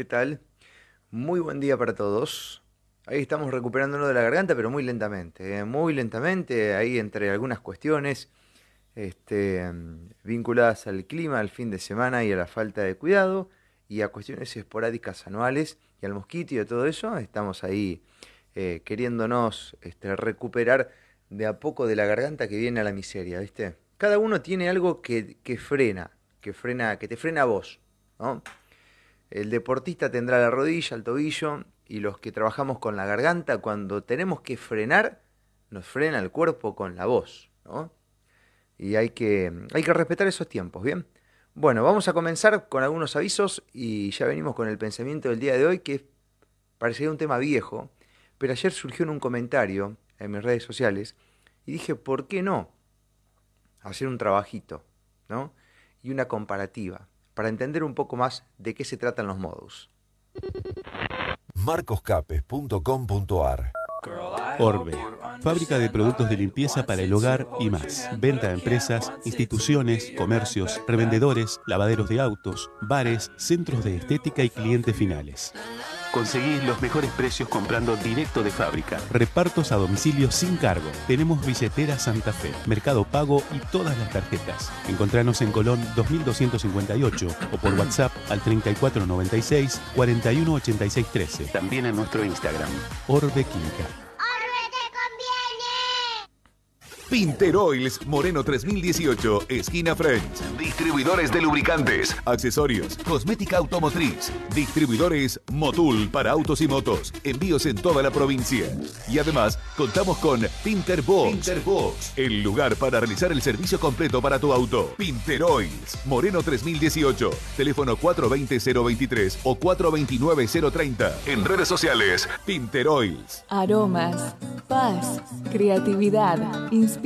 ¿Qué tal? Muy buen día para todos. Ahí estamos recuperándonos de la garganta, pero muy lentamente, ¿eh? muy lentamente, ahí entre algunas cuestiones este, vinculadas al clima, al fin de semana y a la falta de cuidado, y a cuestiones esporádicas anuales y al mosquito y a todo eso, estamos ahí eh, queriéndonos este, recuperar de a poco de la garganta que viene a la miseria, ¿viste? Cada uno tiene algo que, que frena, que frena, que te frena a vos, ¿no? El deportista tendrá la rodilla, el tobillo, y los que trabajamos con la garganta, cuando tenemos que frenar, nos frena el cuerpo con la voz, ¿no? Y hay que, hay que respetar esos tiempos, ¿bien? Bueno, vamos a comenzar con algunos avisos y ya venimos con el pensamiento del día de hoy, que parecería un tema viejo, pero ayer surgió en un comentario en mis redes sociales y dije, ¿por qué no hacer un trabajito, ¿no? Y una comparativa para entender un poco más de qué se tratan los modus. marcoscapes.com.ar Orbe, fábrica de productos de limpieza para el hogar y más. Venta a empresas, instituciones, comercios, revendedores, lavaderos de autos, bares, centros de estética y clientes finales. Conseguís los mejores precios comprando directo de fábrica. Repartos a domicilio sin cargo. Tenemos billetera Santa Fe, Mercado Pago y todas las tarjetas. Encontranos en Colón 2258 o por WhatsApp al 3496 418613. También en nuestro Instagram, Orbe Química. Pinter Oils, Moreno 3018, esquina French. Distribuidores de lubricantes, accesorios, cosmética automotriz. Distribuidores Motul para autos y motos. Envíos en toda la provincia. Y además, contamos con Pinter Box. Pinter Box, el lugar para realizar el servicio completo para tu auto. Pinter Oils, Moreno 3018, teléfono 420-023 o 429-030. En redes sociales, Pinter Oils. Aromas, paz, creatividad, inspiración.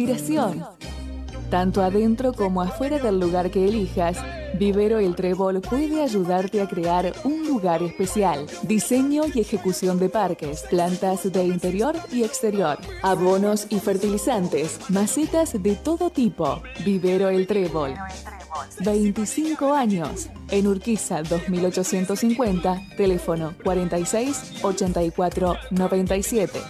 Tanto adentro como afuera del lugar que elijas, Vivero El Trébol puede ayudarte a crear un lugar especial. Diseño y ejecución de parques, plantas de interior y exterior, abonos y fertilizantes, macetas de todo tipo. Vivero El Trébol. 25 años. En Urquiza 2850, teléfono 46 84 97.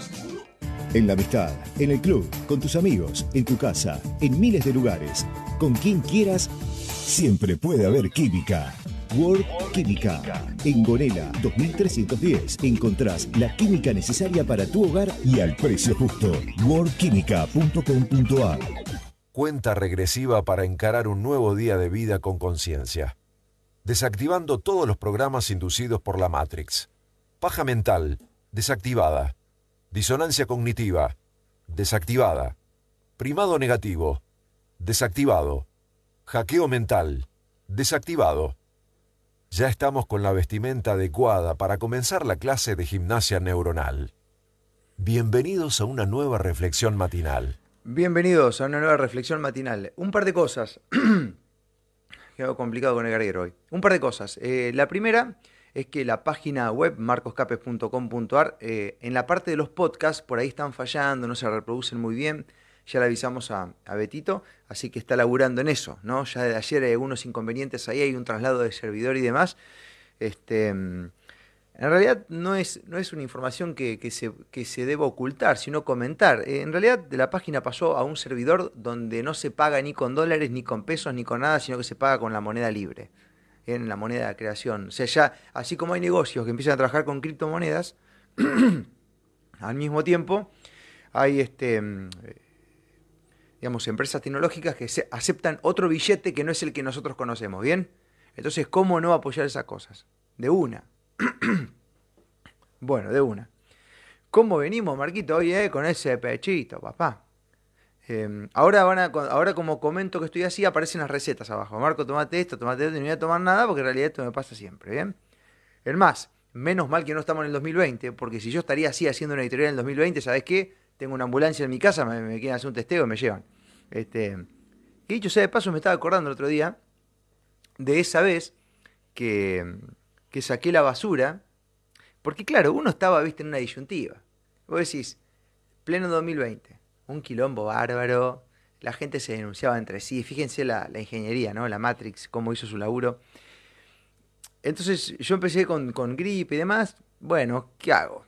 En la amistad, en el club, con tus amigos, en tu casa, en miles de lugares, con quien quieras, siempre puede haber química. World Química. En Gonela 2310 encontrás la química necesaria para tu hogar y al precio justo. worldquímica.com.ar Cuenta regresiva para encarar un nuevo día de vida con conciencia. Desactivando todos los programas inducidos por la Matrix. Paja mental, desactivada. Disonancia cognitiva, desactivada. Primado negativo, desactivado. Hackeo mental, desactivado. Ya estamos con la vestimenta adecuada para comenzar la clase de gimnasia neuronal. Bienvenidos a una nueva reflexión matinal. Bienvenidos a una nueva reflexión matinal. Un par de cosas. Quedó complicado con el garguero hoy. Un par de cosas. Eh, la primera es que la página web marcoscapes.com.ar, eh, en la parte de los podcasts, por ahí están fallando, no se reproducen muy bien. Ya le avisamos a, Betito, así que está laburando en eso, ¿no? Ya de ayer hay algunos inconvenientes ahí, hay un traslado de servidor y demás. Este, en realidad no es, no es una información que, que, se, que se deba ocultar, sino comentar. Eh, en realidad de la página pasó a un servidor donde no se paga ni con dólares, ni con pesos, ni con nada, sino que se paga con la moneda libre en la moneda de creación. O sea, ya, así como hay negocios que empiezan a trabajar con criptomonedas, al mismo tiempo hay este digamos empresas tecnológicas que aceptan otro billete que no es el que nosotros conocemos, ¿bien? Entonces, ¿cómo no apoyar esas cosas? De una. bueno, de una. ¿Cómo venimos, Marquito, hoy eh, con ese pechito, papá? Eh, ahora, van a, ahora como comento que estoy así, aparecen las recetas abajo. Marco, tomate esto, tomate esto, no voy a tomar nada porque en realidad esto me pasa siempre, ¿bien? Es más, menos mal que no estamos en el 2020, porque si yo estaría así haciendo una editorial en el 2020, ¿sabes qué? Tengo una ambulancia en mi casa, me, me quieren hacer un testeo y me llevan. Este, que dicho sea de paso, me estaba acordando el otro día de esa vez que, que saqué la basura, porque claro, uno estaba, viste, en una disyuntiva. Vos decís, pleno 2020 un quilombo bárbaro, la gente se denunciaba entre sí, fíjense la, la, ingeniería, ¿no? La Matrix, cómo hizo su laburo. entonces yo empecé con, con gripe y demás. Bueno, ¿qué hago?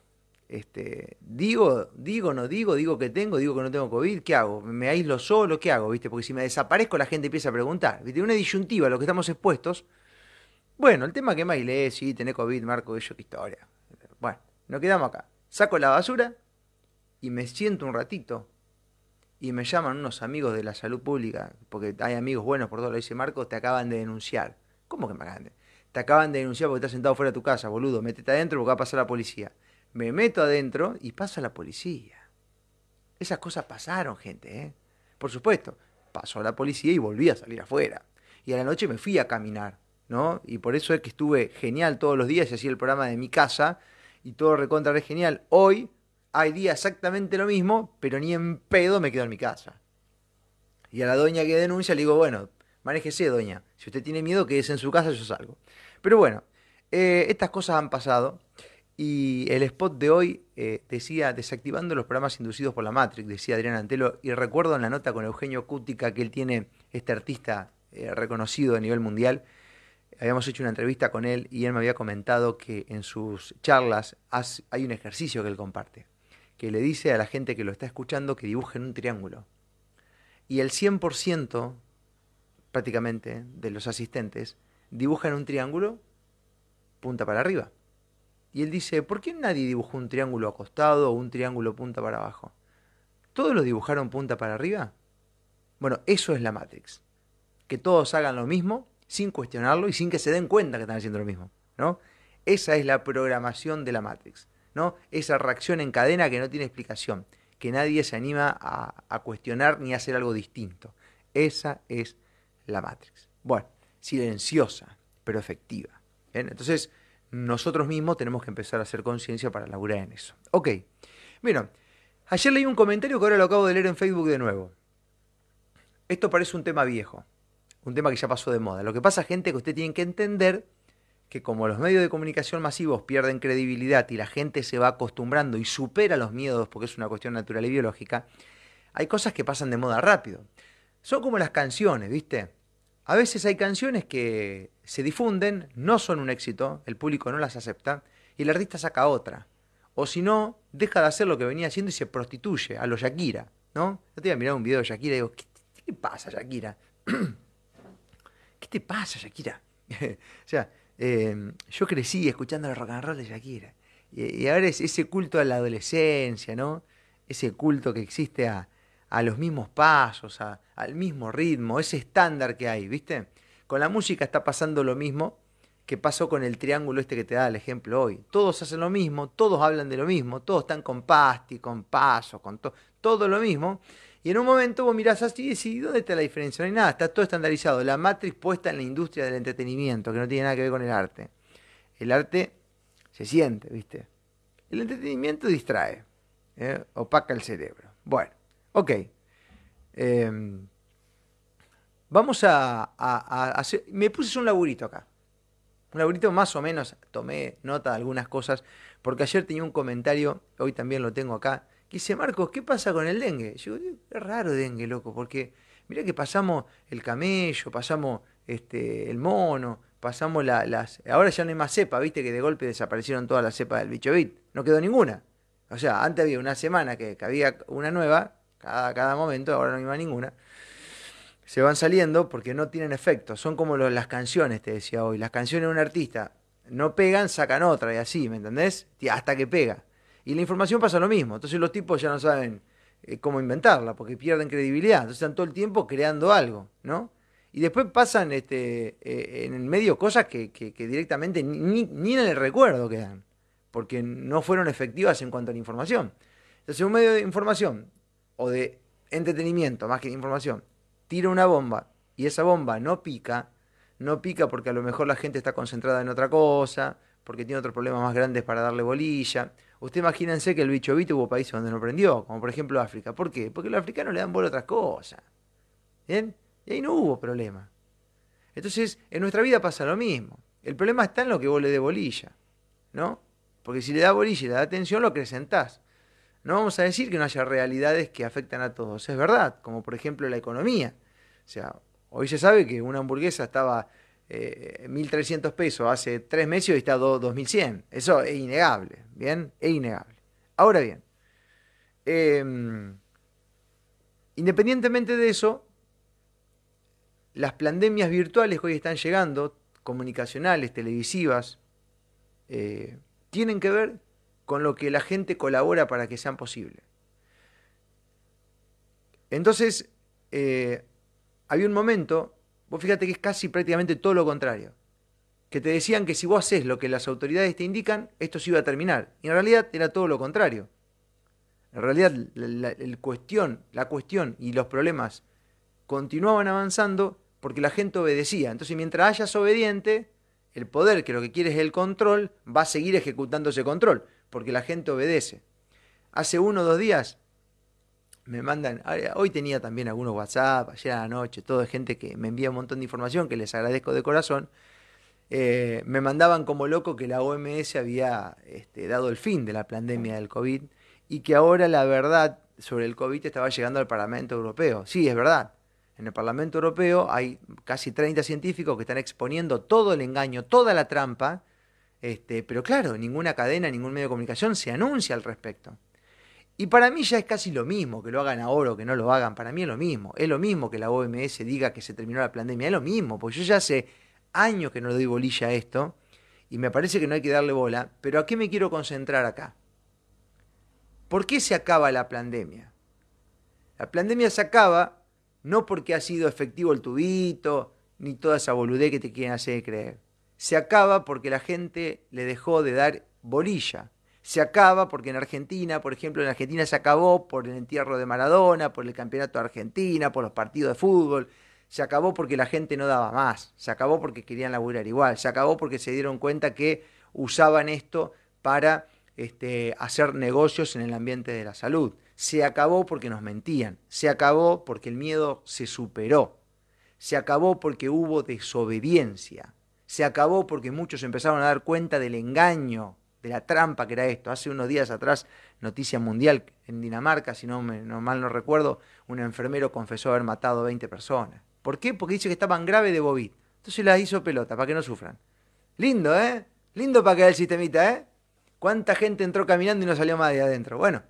Este, digo, digo, no digo, digo que tengo, digo que no tengo COVID, ¿qué hago? ¿Me aíslo solo? ¿Qué hago? ¿Viste? Porque si me desaparezco la gente empieza a preguntar. ¿Viste? Una disyuntiva a lo que estamos expuestos. Bueno, el tema que me aislé, sí, tenés COVID, Marco, eso, qué historia. Bueno, nos quedamos acá. Saco la basura y me siento un ratito y me llaman unos amigos de la salud pública, porque hay amigos buenos por todo lo dice Marco, te acaban de denunciar. ¿Cómo que me acaban de? Te acaban de denunciar porque estás sentado fuera de tu casa, boludo, métete adentro porque va a pasar la policía. Me meto adentro y pasa la policía. Esas cosas pasaron, gente, ¿eh? Por supuesto, pasó la policía y volví a salir afuera. Y a la noche me fui a caminar, ¿no? Y por eso es que estuve genial todos los días y hacía el programa de mi casa y todo recontra genial. Hoy hay día exactamente lo mismo, pero ni en pedo me quedo en mi casa. Y a la doña que denuncia le digo, bueno, manéjese, doña. Si usted tiene miedo, quédese en su casa, yo salgo. Pero bueno, eh, estas cosas han pasado. Y el spot de hoy eh, decía, desactivando los programas inducidos por la Matrix, decía Adrián Antelo, y recuerdo en la nota con Eugenio Cútica que él tiene, este artista eh, reconocido a nivel mundial, habíamos hecho una entrevista con él y él me había comentado que en sus charlas hay un ejercicio que él comparte, que le dice a la gente que lo está escuchando que dibujen un triángulo. Y el 100% prácticamente de los asistentes dibujan un triángulo punta para arriba. Y él dice, ¿por qué nadie dibujó un triángulo acostado o un triángulo punta para abajo? ¿Todos lo dibujaron punta para arriba? Bueno, eso es la Matrix. Que todos hagan lo mismo sin cuestionarlo y sin que se den cuenta que están haciendo lo mismo, ¿no? Esa es la programación de la Matrix, ¿no? Esa reacción en cadena que no tiene explicación, que nadie se anima a, cuestionar ni a hacer algo distinto. Esa es la Matrix. Bueno, silenciosa, pero efectiva. Entonces, nosotros mismos tenemos que empezar a hacer conciencia para laburar en eso. Ok, bueno, ayer leí un comentario que ahora lo acabo de leer en Facebook de nuevo. Esto parece un tema viejo, un tema que ya pasó de moda. Lo que pasa, gente, que usted tiene que entender que como los medios de comunicación masivos pierden credibilidad y la gente se va acostumbrando y supera los miedos porque es una cuestión natural y biológica, hay cosas que pasan de moda rápido. Son como las canciones, ¿viste? A veces hay canciones que se difunden, no son un éxito, el público no las acepta y el artista saca otra. O si no, deja de hacer lo que venía haciendo y se prostituye a lo Shakira, ¿no? Yo te iba a mirar un video de Shakira y digo, ¿qué, te pasa, Shakira? ¿Qué te pasa, Shakira? o sea, em, yo crecí escuchando el rock and roll de Shakira. Y, ahora es ese culto a la adolescencia, ¿no? Ese culto que existe a, a los mismos pasos, al mismo ritmo, ese estándar que hay, ¿viste? Con la música está pasando lo mismo que pasó con el triángulo este que te da el ejemplo hoy. Todos hacen lo mismo, todos hablan de lo mismo, todos están con pasti, con paso, con todo, todo lo mismo. Y en un momento vos mirás así y ¿dónde está la diferencia? No hay nada, está todo estandarizado. La matriz puesta en la industria del entretenimiento, que no tiene nada que ver con el arte. El arte se siente, ¿viste? El entretenimiento distrae, ¿eh? opaca el cerebro. Bueno, Ok. Em, vamos a, hacer... Me puse un laburito acá. Un laburito más o menos, tomé nota de algunas cosas, porque ayer tenía un comentario, hoy también lo tengo acá, que dice, Marcos, ¿qué pasa con el dengue? Yo digo, es raro dengue, loco, porque mira que pasamos el camello, pasamos este, el mono, pasamos las... Ahora ya no hay más cepa, viste que de golpe desaparecieron todas las cepas del bicho bit, no quedó ninguna. O sea, antes había una semana que había una nueva, cada, momento, ahora no hay más ninguna, se van saliendo porque no tienen efecto. Son como las canciones, te decía hoy. Las canciones de un artista no pegan, sacan otra y así, ¿me entendés? Hasta que pega. Y la información pasa lo mismo. Entonces los tipos ya no saben eh, cómo inventarla porque pierden credibilidad. Entonces están todo el tiempo creando algo, ¿no? Y después pasan este, eh, en el medio cosas que, directamente ni, ni, en el recuerdo quedan, porque no fueron efectivas en cuanto a la información. Entonces un medio de información o de entretenimiento más que de información, tira una bomba y esa bomba no pica, no pica porque a lo mejor la gente está concentrada en otra cosa, porque tiene otros problemas más grandes para darle bolilla. Usted imagínense que el bicho vito hubo países donde no prendió, como por ejemplo África. ¿Por qué? Porque los africanos le dan bola a otras cosas. ¿Bien? Y ahí no hubo problema. Entonces, en nuestra vida pasa lo mismo. El problema está en lo que vos le dé bolilla, ¿no? Porque si le da bolilla y le da atención, lo acrecentás. No vamos a decir que no haya realidades que afectan a todos, es verdad, como por ejemplo la economía. O sea, hoy se sabe que una hamburguesa estaba 1.300 pesos hace tres meses y hoy está a 2.100. Eso es innegable, ¿bien? Es innegable. Ahora bien, em, independientemente de eso, las pandemias virtuales que hoy están llegando, comunicacionales, televisivas, eh, tienen que ver con lo que la gente colabora para que sean posibles. Entonces, eh, había un momento, vos fíjate que es casi prácticamente todo lo contrario, que te decían que si vos haces lo que las autoridades te indican, esto se iba a terminar. Y en realidad era todo lo contrario. En realidad el cuestión, la cuestión y los problemas continuaban avanzando porque la gente obedecía. Entonces, mientras hayas obediente, el poder, que lo que quiere es el control, va a seguir ejecutando ese control, porque la gente obedece. Hace uno o dos días me mandan, hoy tenía también algunos WhatsApp, ayer a la noche, todo de gente que me envía un montón de información, que les agradezco de corazón. Eh, me mandaban como loco que la OMS había este, dado el fin de la pandemia del COVID y que ahora la verdad sobre el COVID estaba llegando al Parlamento Europeo. Sí, es verdad. En el Parlamento Europeo hay casi 30 científicos que están exponiendo todo el engaño, toda la trampa, este, pero claro, ninguna cadena, ningún medio de comunicación se anuncia al respecto. Y para mí ya es casi lo mismo que lo hagan ahora o que no lo hagan, para mí es lo mismo. Es lo mismo que la OMS diga que se terminó la pandemia, es lo mismo, porque yo ya hace años que no le doy bolilla a esto y me parece que no hay que darle bola, pero ¿a qué me quiero concentrar acá? ¿Por qué se acaba la pandemia? La pandemia se acaba no porque ha sido efectivo el tubito, ni toda esa boludez que te quieren hacer creer. Se acaba porque la gente le dejó de dar bolilla. Se acaba porque en Argentina, por ejemplo, en Argentina se acabó por el entierro de Maradona, por el campeonato de Argentina, por los partidos de fútbol. Se acabó porque la gente no daba más. Se acabó porque querían laburar igual. Se acabó porque se dieron cuenta que usaban esto para este, hacer negocios en el ambiente de la salud se acabó porque nos mentían, se acabó porque el miedo se superó, se acabó porque hubo desobediencia, se acabó porque muchos empezaron a dar cuenta del engaño, de la trampa que era esto. Hace unos días atrás, noticia mundial en Dinamarca, si no, me, mal no recuerdo, un enfermero confesó haber matado a 20 personas. ¿Por qué? Porque dice que estaban grave de COVID. Entonces las hizo pelota, para que no sufran. Lindo, ¿eh? Lindo para que el sistemita, ¿eh? ¿Cuánta gente entró caminando y no salió más de adentro? Bueno,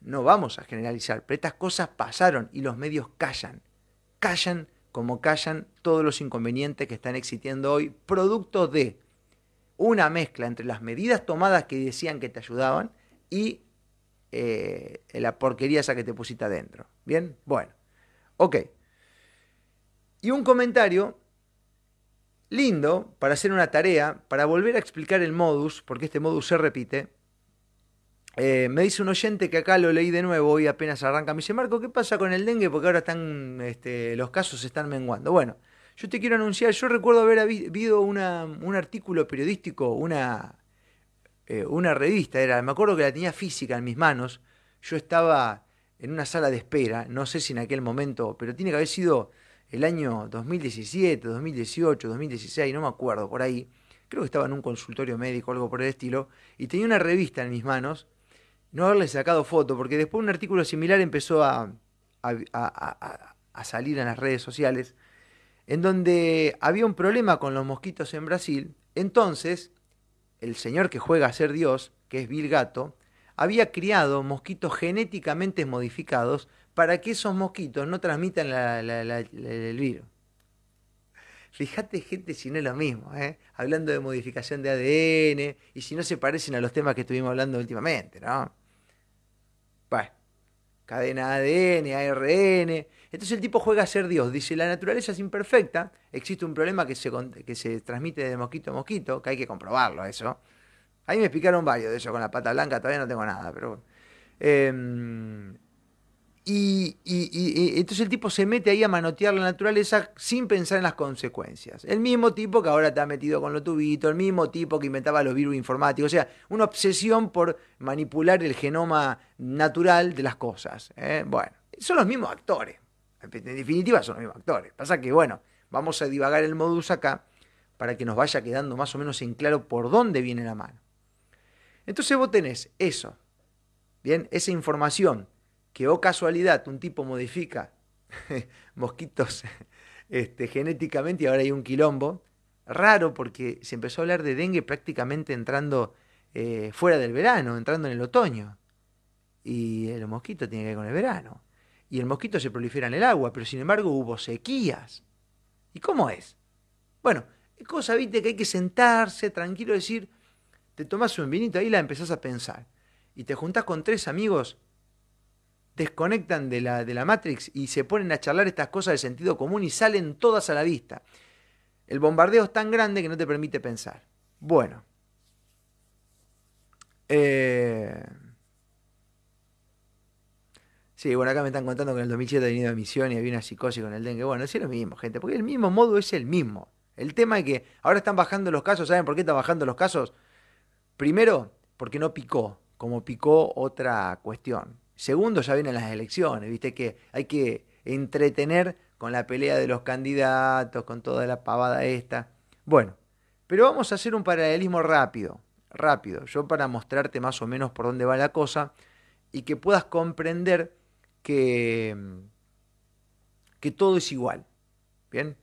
no vamos a generalizar, pero estas cosas pasaron y los medios callan. Callan como callan todos los inconvenientes que están existiendo hoy, producto de una mezcla entre las medidas tomadas que decían que te ayudaban y eh, la porquería esa que te pusiste adentro. ¿Bien? Bueno, ok. Y un comentario lindo para hacer una tarea, para volver a explicar el modus, porque este modus se repite, eh, me dice un oyente que acá lo leí de nuevo y apenas arranca. Me dice, Marco, ¿qué pasa con el dengue? Porque ahora están, este, los casos están menguando. Bueno, yo te quiero anunciar, yo recuerdo haber habido un artículo periodístico, una, eh, una revista, era, me acuerdo que la tenía física en mis manos. Yo estaba en una sala de espera, no sé si en aquel momento, pero tiene que haber sido el año 2017, 2018, 2016, no me acuerdo, por ahí. Creo que estaba en un consultorio médico, algo por el estilo, y tenía una revista en mis manos no haberle sacado foto, porque después un artículo similar empezó a, a, salir en las redes sociales, en donde había un problema con los mosquitos en Brasil. Entonces, el señor que juega a ser Dios, que es Bill Gato, había criado mosquitos genéticamente modificados para que esos mosquitos no transmitan el virus. Fíjate, gente, si no es lo mismo, ¿eh? hablando de modificación de ADN y si no se parecen a los temas que estuvimos hablando últimamente, ¿no? Bueno, cadena ADN, ARN. Entonces el tipo juega a ser Dios. Dice, la naturaleza es imperfecta, existe un problema que se, que se transmite de mosquito a mosquito, que hay que comprobarlo eso. Ahí me explicaron varios de eso con la pata blanca, todavía no tengo nada, pero... Eh, y, entonces el tipo se mete ahí a manotear la naturaleza sin pensar en las consecuencias. El mismo tipo que ahora está metido con los tubitos, el mismo tipo que inventaba los virus informáticos, o sea, una obsesión por manipular el genoma natural de las cosas. ¿eh? Bueno, son los mismos actores. En definitiva son los mismos actores. Pasa que, bueno, vamos a divagar el modus acá para que nos vaya quedando más o menos en claro por dónde viene la mano. Entonces vos tenés eso, bien, esa información que o oh casualidad un tipo modifica mosquitos este, genéticamente y ahora hay un quilombo, raro porque se empezó a hablar de dengue prácticamente entrando eh, fuera del verano, entrando en el otoño. Y el mosquito tiene que ver con el verano. Y el mosquito se prolifera en el agua, pero sin embargo hubo sequías. ¿Y cómo es? Bueno, es cosa, viste, que hay que sentarse tranquilo, decir, te tomas un vinito ahí y la empezás a pensar. Y te juntás con tres amigos, desconectan de la, de la Matrix y se ponen a charlar estas cosas de sentido común y salen todas a la vista. El bombardeo es tan grande que no te permite pensar. Bueno. Eh... Sí, bueno, acá me están contando que en el 2007 ha venido a misión y había una psicosis con el dengue. Bueno, es lo mismo, gente, porque el mismo modo es el mismo. El tema es que ahora están bajando los casos. ¿Saben por qué están bajando los casos? Primero, porque no picó, como picó otra cuestión. Segundo, ya vienen las elecciones, viste que hay que entretener con la pelea de los candidatos, con toda la pavada esta. Bueno, pero vamos a hacer un paralelismo rápido, rápido, yo para mostrarte más o menos por dónde va la cosa y que puedas comprender que, que todo es igual. Bien,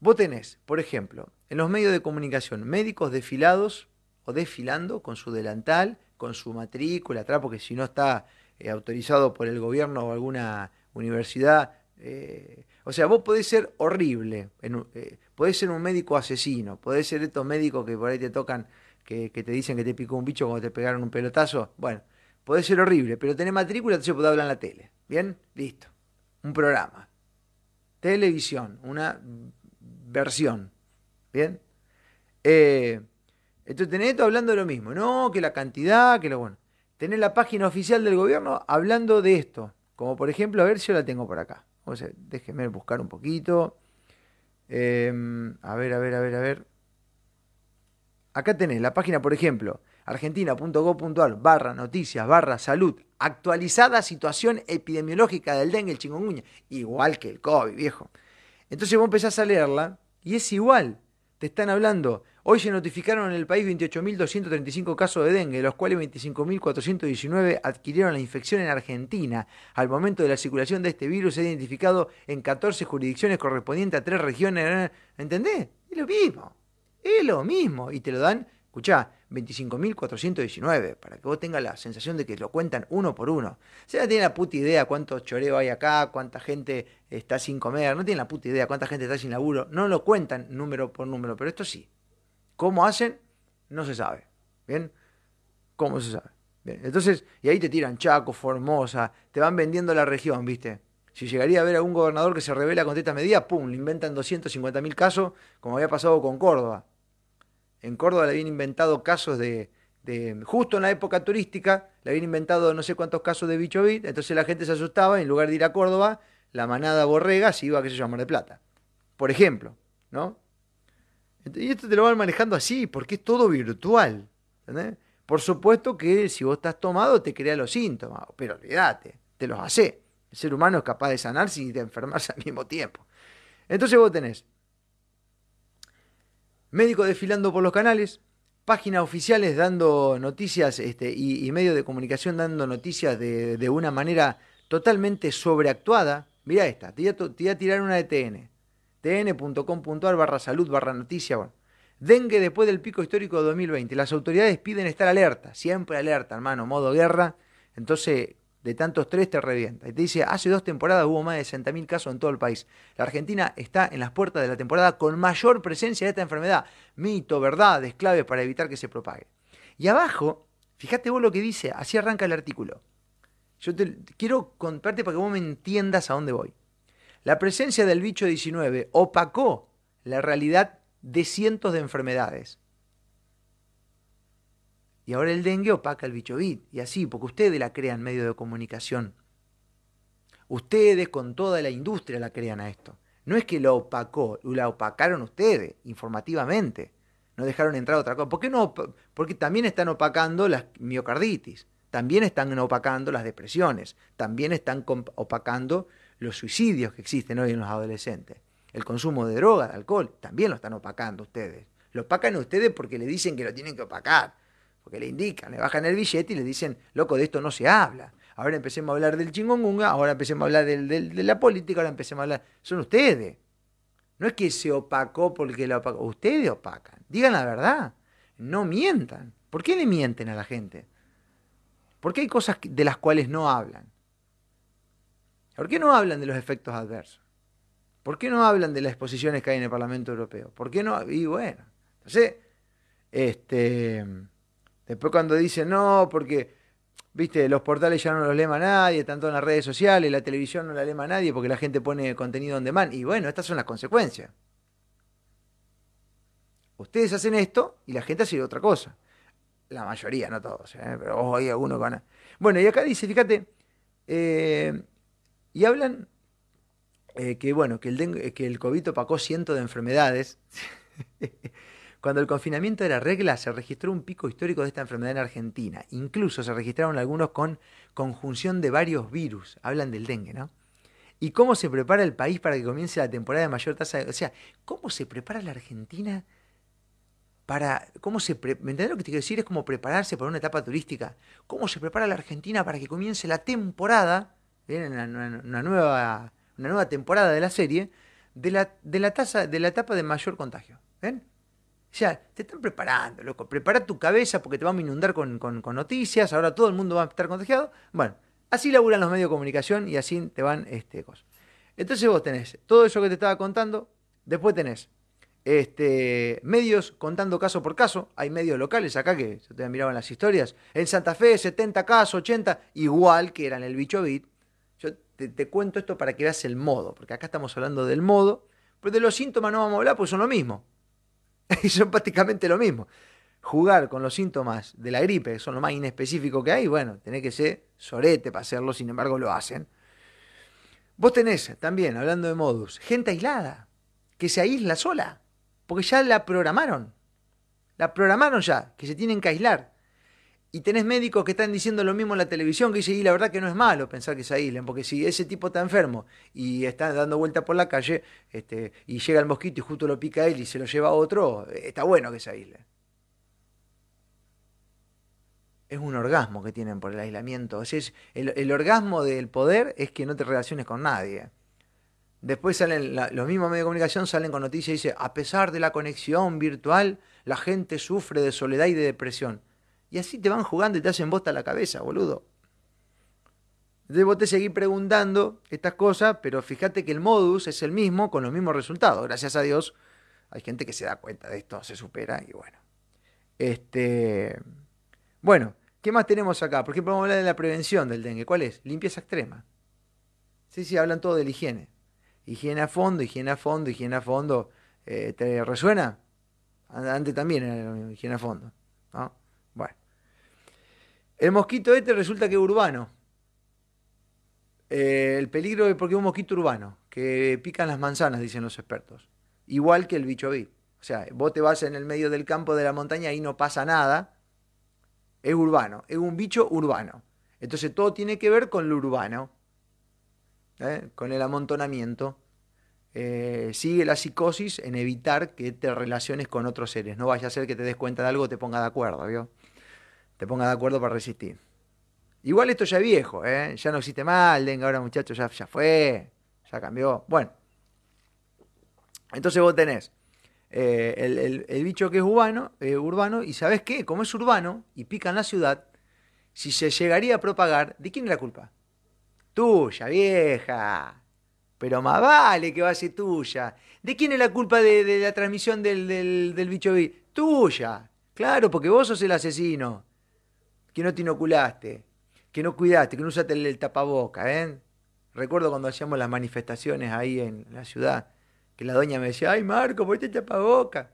vos tenés, por ejemplo, en los medios de comunicación, médicos desfilados o desfilando con su delantal, con su matrícula atrás, porque si no está eh, autorizado por el gobierno o alguna universidad, eh, o sea, vos podés ser horrible, eh, podés ser un médico asesino, podés ser estos médicos que por ahí te tocan, que, te dicen que te picó un bicho cuando te pegaron un pelotazo. Bueno, podés ser horrible, pero tenés matrícula, entonces podés hablar en la tele. ¿Bien? Listo. Un programa. Televisión, una versión. ¿Bien? Eh, entonces tenés esto hablando de lo mismo. No, que la cantidad, que lo bueno. Tenés la página oficial del gobierno hablando de esto. Como por ejemplo, a ver si yo la tengo por acá. O sea, déjeme buscar un poquito. Em, a ver, a ver, a ver, a ver. Acá tenés la página, por ejemplo, argentina.gov.ar barra noticias barra salud. Actualizada situación epidemiológica del dengue, el chingonguña. Igual que el COVID, viejo. Entonces vos empezás a leerla y es igual. Te están hablando Hoy se notificaron en el país 28.235 casos de dengue, de los cuales 25.419 adquirieron la infección en Argentina. Al momento de la circulación de este virus se ha identificado en 14 jurisdicciones correspondientes a tres regiones. ¿Entendés? Es lo mismo. Es lo mismo. Y te lo dan, escuchá, 25.419, para que vos tengas la sensación de que lo cuentan uno por uno. Se no tiene la puta idea cuánto choreo hay acá, cuánta gente está sin comer, no tiene la puta idea cuánta gente está sin laburo, no lo cuentan número por número, pero esto sí. ¿Cómo hacen? No se sabe. ¿Bien? ¿Cómo se sabe? Entonces, y ahí te tiran Chaco, Formosa, te van vendiendo la región, ¿viste? Si llegaría a ver a un gobernador que se revela con esta medida, ¡pum! Le inventan 250.000 casos, como había pasado con Córdoba. En Córdoba le habían inventado casos de, de, justo en la época turística, le habían inventado no sé cuántos casos de bicho bit, entonces la gente se asustaba y en lugar de ir a Córdoba, la manada borrega se iba a, qué sé yo, a de Plata. Por ejemplo, ¿no? Y esto te lo van manejando así, porque es todo virtual. Por supuesto que si vos estás tomado te crea los síntomas, pero olvídate, te los hace. El ser humano es capaz de sanarse y de enfermarse al mismo tiempo. Entonces vos tenés médicos desfilando por los canales, páginas oficiales dando noticias este, y, medios de comunicación dando noticias de, una manera totalmente sobreactuada. Mirá esta, te voy a, tirar una de TN tn.com.ar barra salud barra noticia. Bueno. Dengue después del pico histórico de 2020. Las autoridades piden estar alerta, siempre alerta, hermano, modo guerra. Entonces, de tantos tres te revienta. Y te dice, hace dos temporadas hubo más de 60.000 casos en todo el país. La Argentina está en las puertas de la temporada con mayor presencia de esta enfermedad. Mito, verdades, claves para evitar que se propague. Y abajo, fíjate vos lo que dice, así arranca el artículo. Yo te quiero contarte para que vos me entiendas a dónde voy. La presencia del bicho 19 opacó la realidad de cientos de enfermedades. Y ahora el dengue opaca el bicho bit. Y así, porque ustedes la crean medio de comunicación. Ustedes con toda la industria la crean a esto. No es que lo opacó, la opacaron ustedes informativamente. No dejaron entrar otra cosa. ¿Por qué no? Porque también están opacando las miocarditis. También están opacando las depresiones. También están opacando los suicidios que existen hoy en los adolescentes, el consumo de droga, de alcohol, también lo están opacando ustedes. Lo opacan ustedes porque le dicen que lo tienen que opacar, porque le indican, le bajan el billete y le dicen, loco, de esto no se habla. Ahora empecemos a hablar del chingongunga, ahora empecemos a hablar de la política, ahora empecemos a hablar. Son ustedes. No es que se opacó porque lo opacó. Ustedes opacan. Digan la verdad. No mientan. ¿Por qué le mienten a la gente? Porque hay cosas de las cuales no hablan. ¿Por qué no hablan de los efectos adversos? ¿Por qué no hablan de las exposiciones que hay en el Parlamento Europeo? ¿Por qué no? Y bueno, entonces, este, después cuando dicen no, porque, viste, los portales ya no los lee nadie, tanto en las redes sociales, la televisión no la lee nadie porque la gente pone contenido on demand. Y bueno, estas son las consecuencias. Ustedes hacen esto y la gente hace otra cosa. La mayoría, no todos, ¿eh? pero ojo, hay algunos que van a... Bueno, y acá dice, fíjate, eh, y hablan eh, que, bueno, que el, que el COVID opacó cientos de enfermedades. Cuando el confinamiento era regla, se registró un pico histórico de esta enfermedad en Argentina. Incluso se registraron algunos con conjunción de varios virus. Hablan del dengue, ¿no? ¿Y cómo se prepara el país para que comience la temporada de mayor tasa de... O sea, ¿cómo se prepara la Argentina para... ¿Cómo se ¿Me entendés lo que te quiero decir? Es como prepararse para una etapa turística. ¿Cómo se prepara la Argentina para que comience la temporada, una, una, nueva, una nueva temporada de la serie, de la, de la, tasa, de la etapa de mayor contagio? ¿Ven? O sea, te están preparando, loco. Prepara tu cabeza porque te vamos a inundar con, noticias. Ahora todo el mundo va a estar contagiado. Bueno, así laburan los medios de comunicación y así te van este, cosas. Entonces vos tenés todo eso que te estaba contando. Después tenés este, medios contando caso por caso. Hay medios locales acá que se te miraban las historias. En Santa Fe, 70 casos, 80, igual que eran el bicho bit. Yo te, cuento esto para que veas el modo, porque acá estamos hablando del modo, pero de los síntomas no vamos a hablar, pues son lo mismo. y son prácticamente lo mismo. Jugar con los síntomas de la gripe, que son lo más inespecífico que hay, bueno, tenés que ser sorete para hacerlo, sin embargo lo hacen. Vos tenés también, hablando de modus, gente aislada, que se aísla sola, porque ya la programaron. La programaron ya, que se tienen que aislar y tenés médicos que están diciendo lo mismo en la televisión, que dicen, y la verdad que no es malo pensar que se aíslen, porque si ese tipo está enfermo y está dando vuelta por la calle, este, y llega el mosquito y justo lo pica él y se lo lleva a otro, está bueno que se aísle. Es un orgasmo que tienen por el aislamiento. es, el, orgasmo del poder es que no te relaciones con nadie. Después salen, los mismos medios de comunicación salen con noticias y dicen, a pesar de la conexión virtual, la gente sufre de soledad y de depresión. Y así te van jugando y te hacen bosta la cabeza, boludo. Entonces vos te seguís preguntando estas cosas, pero fíjate que el modus es el mismo con los mismos resultados. Gracias a Dios hay gente que se da cuenta de esto, se supera y bueno. Este, bueno, ¿qué más tenemos acá? Por ejemplo, vamos a hablar de la prevención del dengue. ¿Cuál es? Limpieza extrema. Sí, sí, hablan todo de la higiene. Higiene a fondo, higiene a fondo, higiene a fondo. Eh, ¿Te resuena? Antes también era higiene a fondo. ¿no? El mosquito este resulta que es urbano. Eh, el peligro es porque es un mosquito urbano, que pican las manzanas, dicen los expertos. Igual que el bicho bit. O sea, vos te vas en el medio del campo de la montaña y no pasa nada. Es urbano, es un bicho urbano. Entonces todo tiene que ver con lo urbano, ¿eh? con el amontonamiento. Eh, sigue la psicosis en evitar que te relaciones con otros seres. No vaya a ser que te des cuenta de algo, te ponga de acuerdo, ¿vio? Te ponga de acuerdo para resistir. Igual esto ya es viejo, ¿eh? ya no existe más, el dengue ahora muchachos ya, ya fue, ya cambió. Bueno, entonces vos tenés eh, el, bicho que es urbano, eh, urbano, y ¿sabés qué? Como es urbano y pica en la ciudad, si se llegaría a propagar, ¿de quién es la culpa? Tuya, vieja. Pero más vale que va a ser tuya. ¿De quién es la culpa de, la transmisión del, del, del bicho Tuya. Claro, porque vos sos el asesino que no te inoculaste, que no cuidaste, que no usaste el, tapaboca, ¿eh? Recuerdo cuando hacíamos las manifestaciones ahí en la ciudad, que la doña me decía, ay Marco, ¿por qué te tapaboca?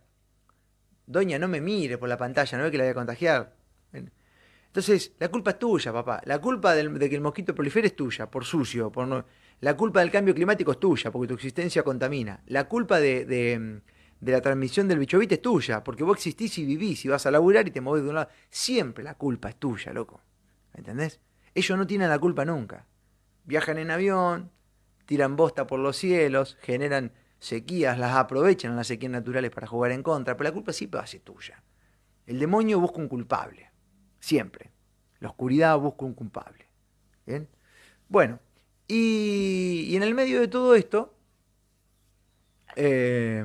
Doña, no me mire por la pantalla, no ve que la voy a contagiar. Entonces, la culpa es tuya, papá. La culpa de que el mosquito prolifere es tuya, por sucio. Por no... La culpa del cambio climático es tuya, porque tu existencia contamina. La culpa de la transmisión del bichovite es tuya, porque vos existís y vivís y vas a laburar y te movés de un lado. Siempre la culpa es tuya, loco. ¿Me entendés? Ellos no tienen la culpa nunca. Viajan en avión, tiran bosta por los cielos, generan sequías, las aprovechan las sequías naturales para jugar en contra, pero la culpa siempre va a ser tuya. El demonio busca un culpable, siempre. La oscuridad busca un culpable. ¿Bien? Bueno, y, y en el medio de todo esto, Eh,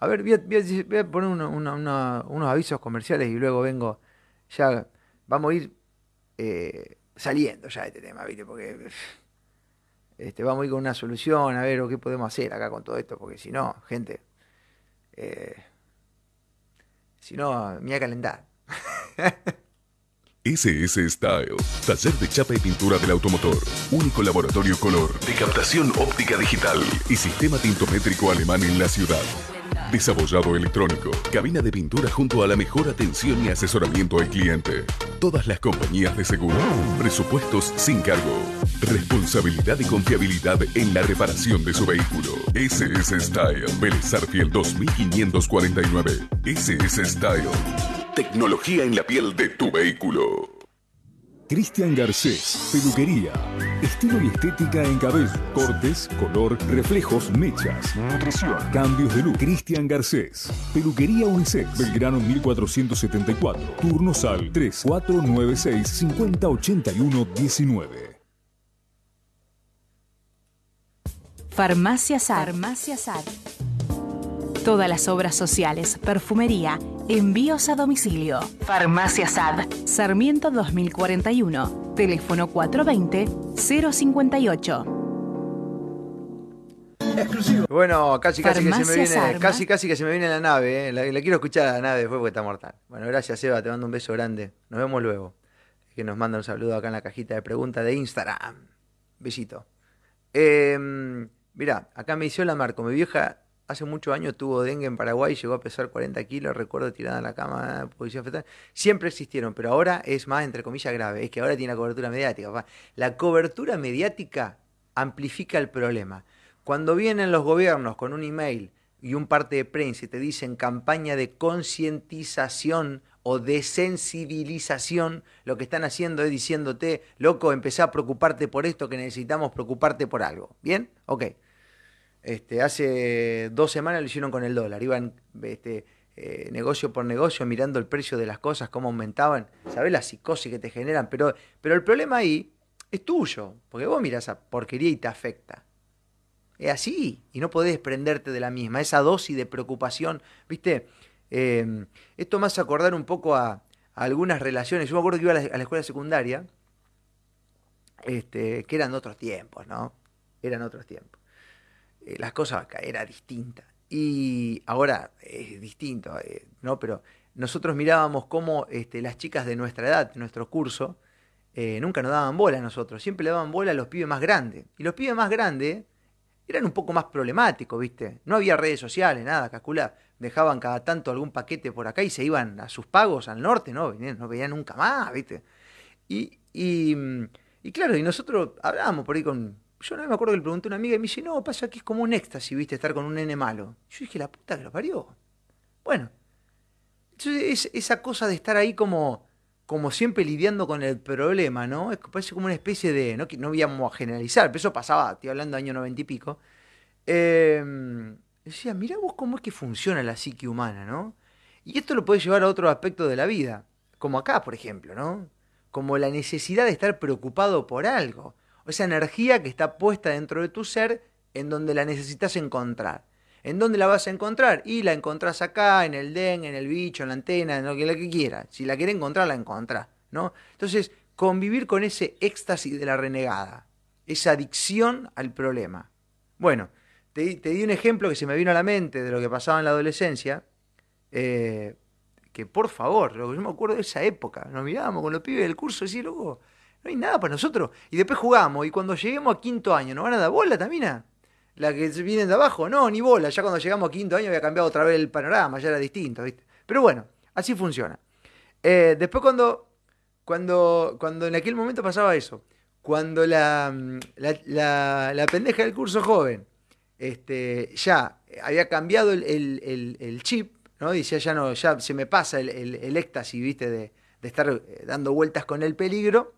a ver, voy a, poner unos avisos comerciales y luego vengo. Ya vamos a ir eh, saliendo ya de este tema, ¿viste? Porque este, vamos a ir con una solución, a ver qué podemos hacer acá con todo esto, porque si no, gente, eh, si no, me voy a. SS Style, taller de chapa y pintura del automotor, único laboratorio color de captación óptica digital y sistema tintométrico alemán en la ciudad. Desabollado electrónico, cabina de pintura junto a la mejor atención y asesoramiento al cliente. Todas las compañías de seguro, presupuestos sin cargo, responsabilidad y confiabilidad en la reparación de su vehículo. SS Style, Vélez 2549. SS Style, tecnología en la piel de tu vehículo. Cristian Garcés, peluquería. Estilo y estética en cabello, cortes, color, reflejos, mechas, nutrición, cambios de look. Cristian Garcés, peluquería unisex, Belgrano 1474, turnos al 3496 5081 19. Farmacia SAR. Farmacia SAR. Todas las obras sociales, perfumería, envíos a domicilio. Farmacia SAD, Sarmiento 2041, teléfono 420-058. Bueno, casi casi que se me viene, casi casi que se me viene la nave, eh. la, quiero escuchar a la nave después porque está mortal. Bueno, gracias Eva, te mando un beso grande. Nos vemos luego. Que nos manda un saludo acá en la cajita de preguntas de Instagram. Besito. Eh, mira, acá me hizo la Marco, mi vieja hace muchos años tuvo dengue en Paraguay, llegó a pesar 40 kilos, recuerdo tirada en la cama, policía fetal. Siempre existieron, pero ahora es más, entre comillas, grave. Es que ahora tiene la cobertura mediática. La cobertura mediática amplifica el problema. Cuando vienen los gobiernos con un email y un parte de prensa y te dicen campaña de concientización o de sensibilización, lo que están haciendo es diciéndote, loco, empecé a preocuparte por esto, que necesitamos preocuparte por algo. ¿Bien? Ok. Este, hace dos semanas lo hicieron con el dólar. Iban este, eh, negocio por negocio mirando el precio de las cosas, cómo aumentaban. ¿Sabes la psicosis que te generan? Pero, pero el problema ahí es tuyo, porque vos mirás esa porquería y te afecta. Es así, y no podés desprenderte de la misma. Esa dosis de preocupación, ¿viste? Em, esto hace acordar un poco a, algunas relaciones. Yo me acuerdo que iba a la, a la escuela secundaria, este, que eran otros tiempos, ¿no? Eran otros tiempos. Eh, las cosas era distinta. Y ahora es distinto, eh, ¿no? Pero nosotros mirábamos cómo este, las chicas de nuestra edad, nuestro curso, eh, nunca nos daban bola a nosotros, siempre le daban bola a los pibes más grandes. Y los pibes más grandes eran un poco más problemáticos, ¿viste? No había redes sociales, nada, calcula, dejaban cada tanto algún paquete por acá y se iban a sus pagos al norte, ¿no? No veían nunca más, ¿viste? Y, y, y claro, y nosotros hablábamos por ahí con, yo no me acuerdo que le pregunté a una amiga y me dice, no, pasa que es como un éxtasis, viste, estar con un nene malo. Yo dije, la puta que lo parió. Bueno, esa cosa de estar ahí como, como siempre lidiando con el problema, ¿no? Es, parece como una especie de, no, no íbamos a generalizar, pero eso pasaba, estoy hablando de año noventa y pico. Eh, decía, mirá vos cómo es que funciona la psique humana, ¿no? Y esto lo puedes llevar a otro aspecto de la vida, como acá, por ejemplo, ¿no? Como la necesidad de estar preocupado por algo esa energía que está puesta dentro de tu ser en donde la necesitas encontrar. ¿En dónde la vas a encontrar? Y la encontrás acá, en el den, en el bicho, en la antena, en lo que, la que quiera. Si la quiere encontrar, la encontrás. ¿no? Entonces, convivir con ese éxtasis de la renegada, esa adicción al problema. Bueno, te, di un ejemplo que se me vino a la mente de lo que pasaba en la adolescencia, eh, que por favor, yo me acuerdo de esa época, nos mirábamos con los pibes del curso y decía, no hay nada para nosotros. Y después jugamos, y cuando lleguemos a quinto año, ¿nos van a dar bola también? La que viene de abajo, no, ni bola. Ya cuando llegamos a quinto año había cambiado otra vez el panorama, ya era distinto, ¿viste? Pero bueno, así funciona. Eh, después cuando, cuando, cuando en aquel momento pasaba eso, cuando la, la, la, pendeja del curso joven este, ya había cambiado el, chip, ¿no? Decía, ya no, ya se me pasa el, éxtasis, ¿viste? De, de estar eh, dando vueltas con el peligro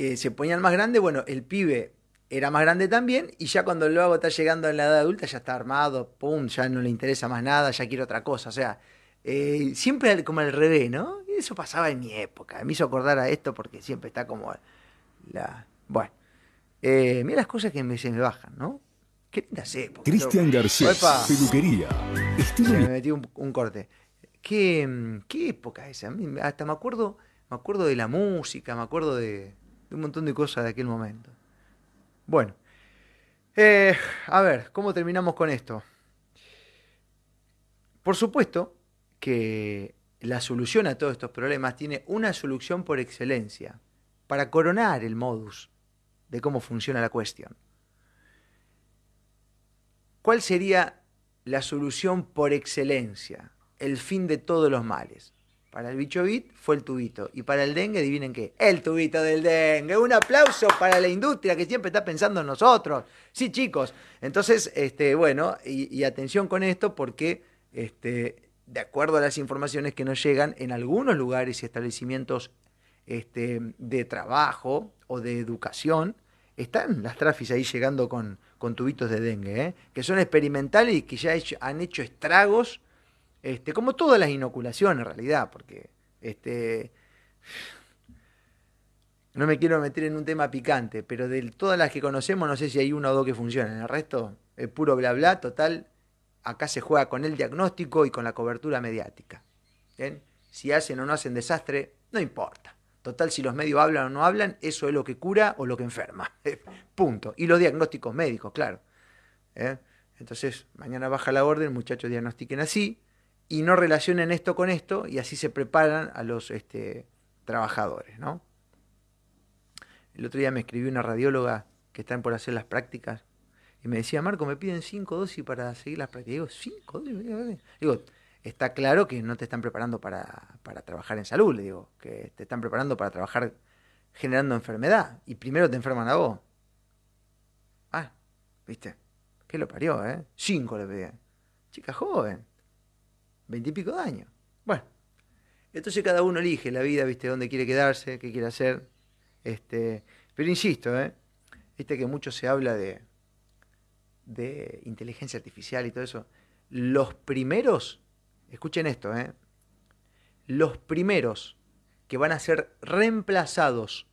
que se ponían más grande, bueno, el pibe era más grande también, y ya cuando luego está llegando a la edad adulta ya está armado, pum, ya no le interesa más nada, ya quiere otra cosa, o sea, eh, siempre como al revés, ¿no? Y eso pasaba en mi época, me hizo acordar a esto porque siempre está como la... Bueno, eh, mira las cosas que me, se me bajan, ¿no? Qué linda sé. Cristian Garcés, peluquería. me metí un, corte. ¿Qué, ¿Qué, época esa? Hasta me acuerdo, me acuerdo de la música, me acuerdo de, un montón de cosas de aquel momento. Bueno, eh, a ver, ¿cómo terminamos con esto? Por supuesto que la solución a todos estos problemas tiene una solución por excelencia para coronar el modus de cómo funciona la cuestión. ¿Cuál sería la solución por excelencia? El fin de todos los males. Para el bicho bit fue el tubito. Y para el dengue, adivinen qué. El tubito del dengue. Un aplauso para la industria que siempre está pensando en nosotros. Sí, chicos. Entonces, este, bueno, y, atención con esto porque, este, de acuerdo a las informaciones que nos llegan, en algunos lugares y establecimientos este, de trabajo o de educación, están las trafis ahí llegando con, con tubitos de dengue, ¿eh? que son experimentales y que ya han hecho estragos, este, como todas las inoculaciones en realidad, porque este, no me quiero meter en un tema picante, pero de todas las que conocemos no sé si hay una o dos que funcionan, el resto es puro bla bla, total, acá se juega con el diagnóstico y con la cobertura mediática. Si hacen o no hacen desastre, no importa. Total, si los medios hablan o no hablan, eso es lo que cura o lo que enferma. Punto. Y los diagnósticos médicos, claro. ¿Eh? Entonces, mañana baja la orden, muchachos diagnostiquen así y no relacionen esto con esto y así se preparan a los este, trabajadores, ¿no? El otro día me escribió una radióloga que están por hacer las prácticas y me decía, Marco, me piden cinco dosis para seguir las prácticas. Digo, ¿cinco dosis? Digo, está claro que no te están preparando para, trabajar en salud, le digo, que te están preparando para trabajar generando enfermedad y primero te enferman a vos. Ah, viste, ¿qué lo parió, eh? Cinco le pedí. Chica joven, veintipico de años. Bueno, entonces cada uno elige la vida, viste, dónde quiere quedarse, qué quiere hacer. Este, pero insisto, ¿eh? viste que mucho se habla de, de inteligencia artificial y todo eso. Los primeros escuchen esto, ¿eh? los primeros que van a ser reemplazados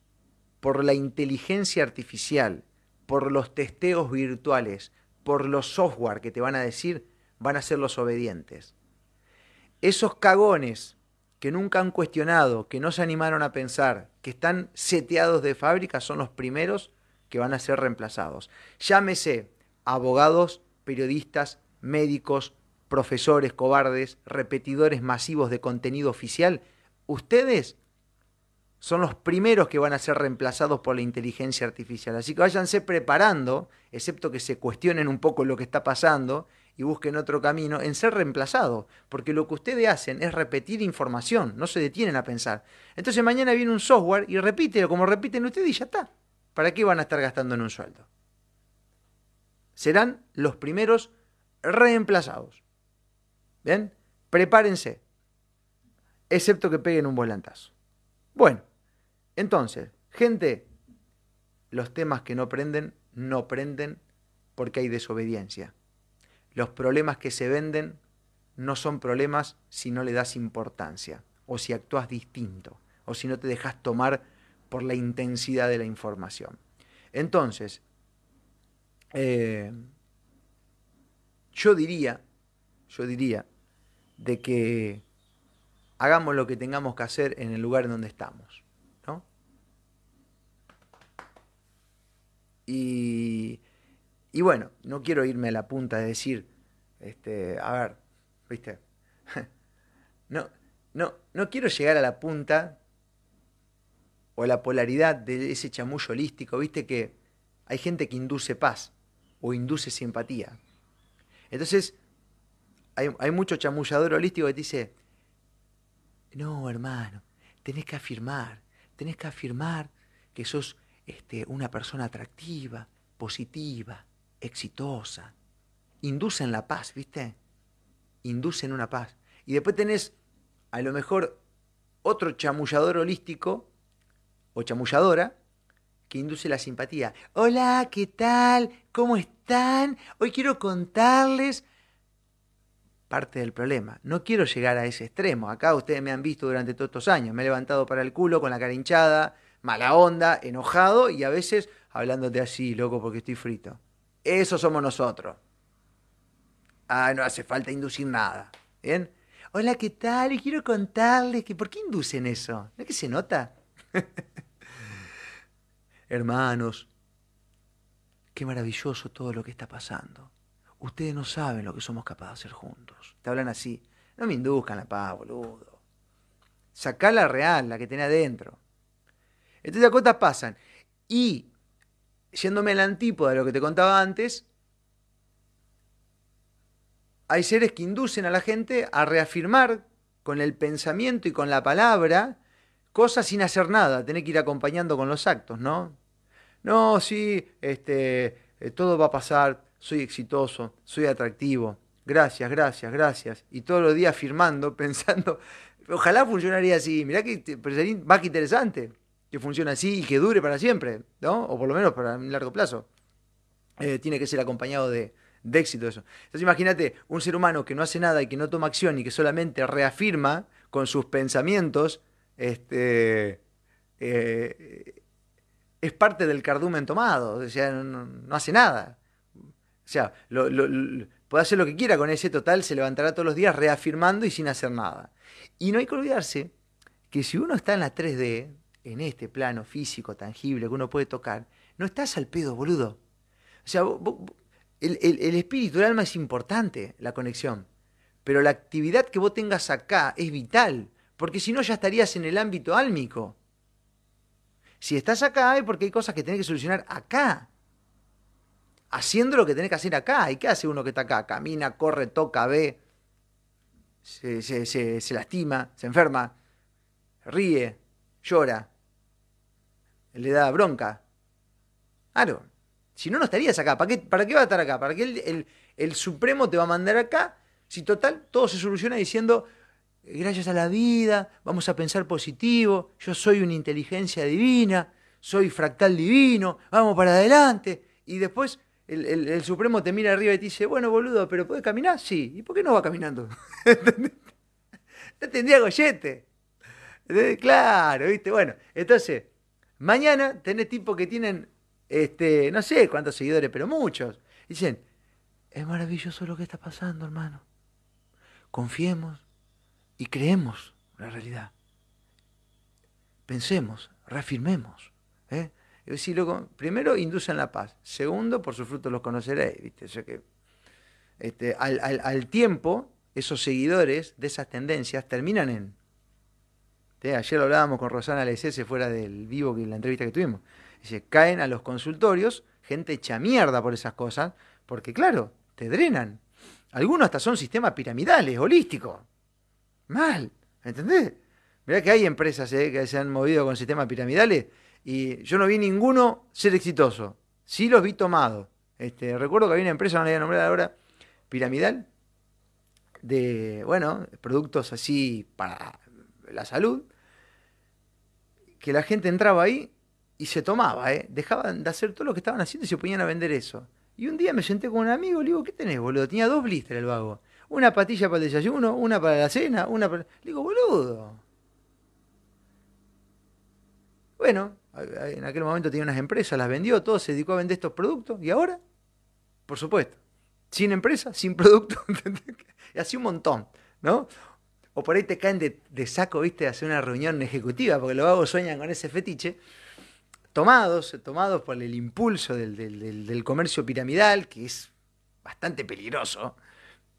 por la inteligencia artificial, por los testeos virtuales, por los software que te van a decir, van a ser los obedientes. Esos cagones que nunca han cuestionado, que no se animaron a pensar, que están seteados de fábrica, son los primeros que van a ser reemplazados. Llámese abogados, periodistas, médicos, profesores cobardes, repetidores masivos de contenido oficial, ustedes son los primeros que van a ser reemplazados por la inteligencia artificial. Así que váyanse preparando, excepto que se cuestionen un poco lo que está pasando y busquen otro camino, en ser reemplazados, porque lo que ustedes hacen es repetir información, no se detienen a pensar. Entonces mañana viene un software y repite como repiten ustedes y ya está. ¿Para qué van a estar gastando en un sueldo? Serán los primeros reemplazados. ¿Bien? Prepárense. Excepto que peguen un volantazo. Bueno, entonces, gente, los temas que no prenden, no prenden porque hay desobediencia. Los problemas que se venden no son problemas si no le das importancia, o si actúas distinto, o si no te dejas tomar por la intensidad de la información. Entonces, eh, yo diría, yo diría de que hagamos lo que tengamos que hacer en el lugar en donde estamos. ¿no? Y, y bueno, no quiero irme a la punta de decir, este, a ver, ¿viste? No, no, no quiero llegar a la punta o a la polaridad de ese chamullo holístico, ¿viste? Que hay gente que induce paz o induce simpatía. Entonces, hay, mucho chamullador holístico que dice, no, hermano, tenés que afirmar, tenés que afirmar que sos este, una persona atractiva, positiva, exitosa. Inducen la paz, ¿viste? Inducen una paz. Y después tenés, a lo mejor, otro chamullador holístico o chamulladora que induce la simpatía. Hola, ¿qué tal? ¿Cómo están? Hoy quiero contarles parte del problema. No quiero llegar a ese extremo. Acá ustedes me han visto durante todos estos años. Me he levantado para el culo con la cara hinchada, mala onda, enojado y a veces hablándote así, loco, porque estoy frito. Eso somos nosotros. Ah, no hace falta inducir nada. ¿Bien? Hola, ¿qué tal? Y quiero contarles que ¿por qué inducen eso? ¿No es que se nota? Hermanos, qué maravilloso todo lo que está pasando. Ustedes no saben lo que somos capaces de hacer juntos. Te hablan así. No me induzcan la paz, boludo. Sacá la real, la que tenés adentro. Entonces las cosas pasan. Y, yéndome la antípoda de lo que te contaba antes, hay seres que inducen a la gente a reafirmar con el pensamiento y con la palabra cosas sin hacer nada, tener que ir acompañando con los actos, ¿no? No, sí, este, eh, todo va a pasar, soy exitoso, soy atractivo, gracias, gracias, gracias. Y todos los días firmando, pensando, ojalá funcionaría así, mirá que más que interesante que funcione así y que dure para siempre, ¿no? O por lo menos para un largo plazo. Eh, tiene que ser acompañado de, de éxito eso. Entonces imagínate un ser humano que no hace nada y que no toma acción y que solamente reafirma con sus pensamientos, este, eh, es parte del cardumen tomado, o sea, no, hace nada. O sea, puede hacer lo que quiera con ese total, se levantará todos los días reafirmando y sin hacer nada. Y no hay que olvidarse que si uno está en la 3D, en este plano físico, tangible, que uno puede tocar, no estás al pedo, boludo. O sea, el, espíritu, el alma es importante, la conexión. Pero la actividad que vos tengas acá es vital, porque si no ya estarías en el ámbito álmico. Si estás acá es porque hay cosas que tenés que solucionar acá. Haciendo lo que tenés que hacer acá. ¿Y qué hace uno que está acá? Camina, corre, toca, ve, se lastima, se enferma, ríe, llora, le da bronca. Claro, si no, no estarías acá. ¿Para qué, para qué va a estar acá? ¿Para qué el, Supremo te va a mandar acá? Si total, todo se soluciona diciendo, gracias a la vida, vamos a pensar positivo, yo soy una inteligencia divina, soy fractal divino, vamos para adelante. Y después el, Supremo te mira arriba y te dice, bueno, boludo, pero ¿puedes caminar? Sí. ¿Y por qué no va caminando? no tendría gollete. Claro, ¿viste? Bueno, entonces, mañana tenés tipos que tienen este, no sé cuántos seguidores, pero muchos. Dicen, es maravilloso lo que está pasando, hermano. Confiemos y creemos la realidad. Pensemos, reafirmemos. ¿eh? Es primero, inducen la paz. Segundo, por sus frutos los conoceréis. ¿viste? que, este, al, tiempo, esos seguidores de esas tendencias terminan en... Ayer hablábamos con Rosana Lecese fuera del vivo, que la entrevista que tuvimos. Dice, caen a los consultorios gente hecha mierda por esas cosas, porque claro, te drenan. Algunos hasta son sistemas piramidales, holísticos. Mal, ¿entendés? Mirá que hay empresas eh, que se han movido con sistemas piramidales y yo no vi ninguno ser exitoso. Sí los vi tomados. Este, recuerdo que había una empresa, no la voy a nombrar ahora, piramidal, de, bueno, productos así para la salud, que la gente entraba ahí y se tomaba, ¿eh? Dejaban de hacer todo lo que estaban haciendo y se ponían a vender eso. Y un día me senté con un amigo y le digo, ¿qué tenés, boludo? Tenía dos blisters el vago. Una patilla para el desayuno, una para la cena, una para... Le digo, boludo. Bueno, en aquel momento tenía unas empresas, las vendió, todo se dedicó a vender estos productos. ¿Y ahora? Por supuesto. Sin empresa, sin producto. y así un montón, ¿no? O por ahí te caen de, de saco, viste, a hacer una reunión ejecutiva, porque los vagos sueñan con ese fetiche tomados, tomados por el impulso del, comercio piramidal, que es bastante peligroso,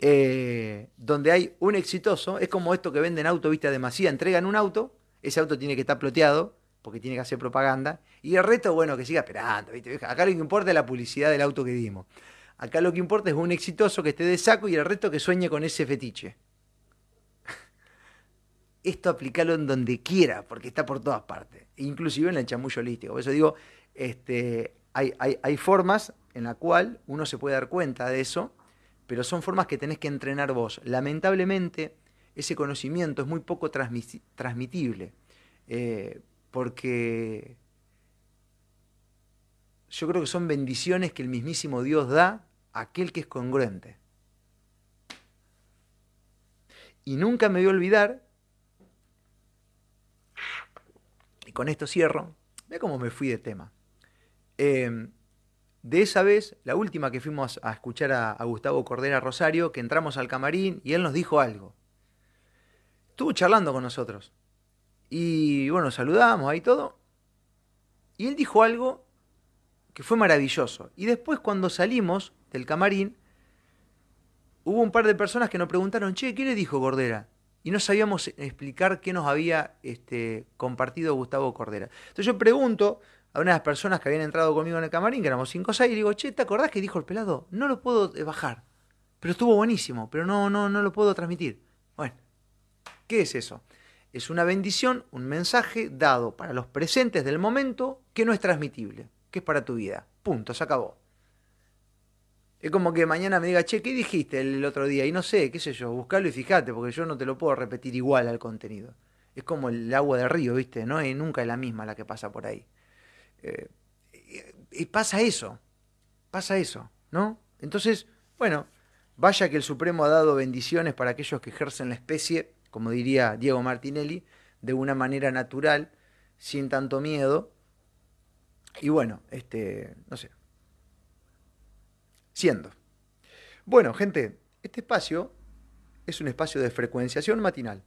eh, donde hay un exitoso, es como esto que venden auto, vista demasiado, entregan un auto, ese auto tiene que estar ploteado, porque tiene que hacer propaganda, y el resto, bueno, que siga esperando, acá lo que importa es la publicidad del auto que dimos. Acá lo que importa es un exitoso que esté de saco y el resto que sueñe con ese fetiche. Esto aplicarlo en donde quiera, porque está por todas partes inclusive en el chamullo holístico. Por eso digo, este, hay, hay, formas en la cual uno se puede dar cuenta de eso, pero son formas que tenés que entrenar vos. Lamentablemente, ese conocimiento es muy poco transmitible, eh, porque yo creo que son bendiciones que el mismísimo Dios da a aquel que es congruente. Y nunca me voy a olvidar con esto cierro. Ve cómo me fui de tema. Em, de esa vez, la última que fuimos a escuchar a, a Gustavo Cordera Rosario, que entramos al camarín y él nos dijo algo. Estuvo charlando con nosotros. Y bueno, saludamos ahí todo. Y él dijo algo que fue maravilloso. Y después cuando salimos del camarín, hubo un par de personas que nos preguntaron, che, ¿qué le dijo Cordera? Y no sabíamos explicar qué nos había este, compartido Gustavo Cordera. Entonces yo pregunto a unas personas que habían entrado conmigo en el camarín, que éramos 5 o 6, y digo, che, ¿te acordás que dijo el pelado? No lo puedo bajar. Pero estuvo buenísimo, pero no, no, no lo puedo transmitir. Bueno, ¿qué es eso? Es una bendición, un mensaje dado para los presentes del momento que no es transmitible, que es para tu vida. Punto, se acabó. Es como que mañana me diga, che, ¿qué dijiste el otro día? Y no sé, qué sé yo, buscalo y fíjate, porque yo no te lo puedo repetir igual al contenido. Es como el agua del río, ¿viste? No nunca es la misma la que pasa por ahí. Eh, y pasa eso, pasa eso, ¿no? Entonces, bueno, vaya que el Supremo ha dado bendiciones para aquellos que ejercen la especie, como diría Diego Martinelli, de una manera natural, sin tanto miedo. Y bueno, este, no sé, siendo. Bueno, gente, este espacio es un espacio de frecuenciación matinal.